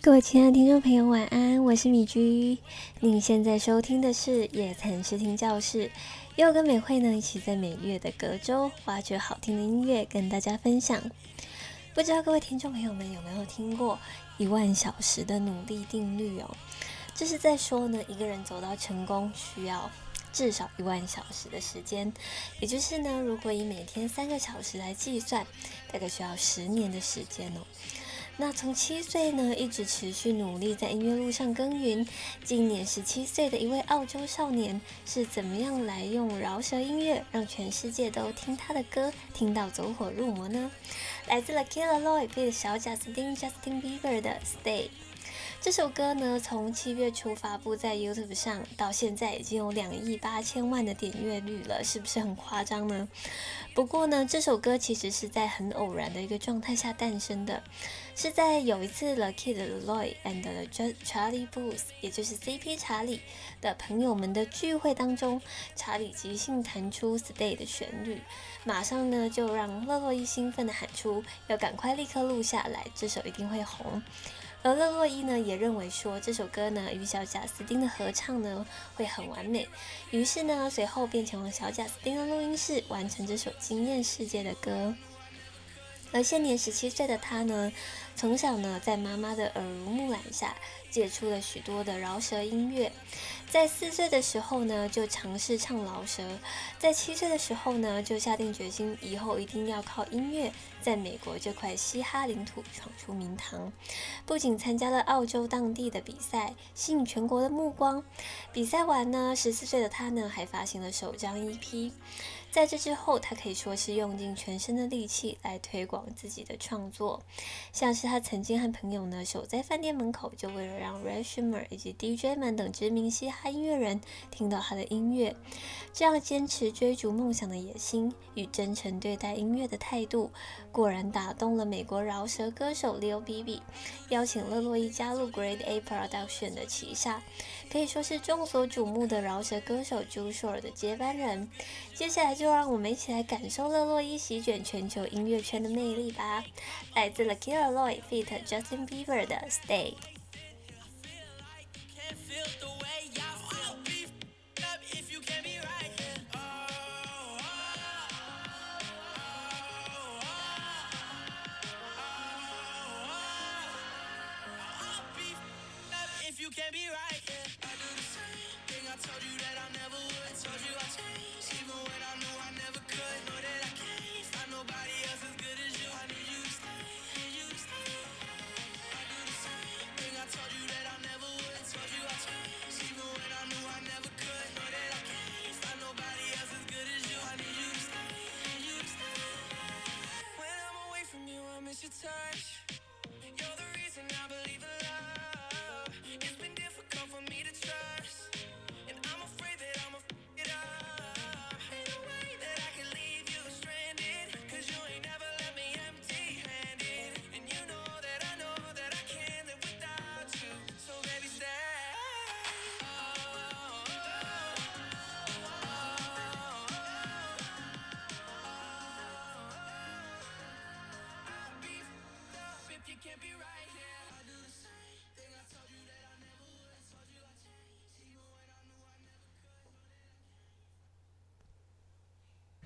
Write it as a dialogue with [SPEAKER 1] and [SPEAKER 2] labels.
[SPEAKER 1] 各位亲爱的听众朋友，晚安，我是米居。您现在收听的是夜谈视听教室，又跟美惠呢一起在每月的隔周挖掘好听的音乐，跟大家分享。不知道各位听众朋友们有没有听过一万小时的努力定律哦？这是在说呢，一个人走到成功需要至少一万小时的时间，也就是呢，如果以每天三个小时来计算，大概需要十年的时间哦。那从七岁呢，一直持续努力在音乐路上耕耘。今年十七岁的一位澳洲少年是怎么样来用饶舌音乐让全世界都听他的歌，听到走火入魔呢？来自了 Killer Loy 的小贾斯汀 Justin Bieber 的 Stay。这首歌呢，从七月初发布在 YouTube 上，到现在已经有两亿八千万的点阅率了，是不是很夸张呢？不过呢，这首歌其实是在很偶然的一个状态下诞生的，是在有一次 The Kid Lloyd and the Charlie Booth，也就是 CP 查理的朋友们的聚会当中，查理即兴弹出 Stay 的旋律，马上呢就让乐洛伊兴奋的喊出，要赶快立刻录下来，这首一定会红。而勒洛伊呢也认为说这首歌呢与小贾斯汀的合唱呢会很完美，于是呢随后便前往小贾斯汀的录音室完成这首惊艳世界的歌。而现年十七岁的他呢，从小呢在妈妈的耳濡目染下接触了许多的饶舌音乐，在四岁的时候呢就尝试唱饶舌，在七岁的时候呢就下定决心以后一定要靠音乐在美国这块嘻哈领土闯出名堂。不仅参加了澳洲当地的比赛，吸引全国的目光，比赛完呢，十四岁的他呢还发行了首张 EP。在这之后，他可以说是用尽全身的力气来推广自己的创作，像是他曾经和朋友呢守在饭店门口，就为了让 r a s h m e r 以及 DJ 们等知名嘻哈音乐人听到他的音乐。这样坚持追逐梦想的野心与真诚对待音乐的态度，果然打动了美国饶舌歌手 Lil B B，邀请勒洛伊加入 Grade A Production 的旗下，可以说是众所瞩目的饶舌歌手 Juice WRLD 的接班人。接下来就让我们一起来感受勒洛伊席卷全球音乐圈的魅力吧！来自 The Killer Lloyd feat Justin Bieber 的 Stay。
[SPEAKER 2] Can't. be right. Yeah. I do the same thing. I told you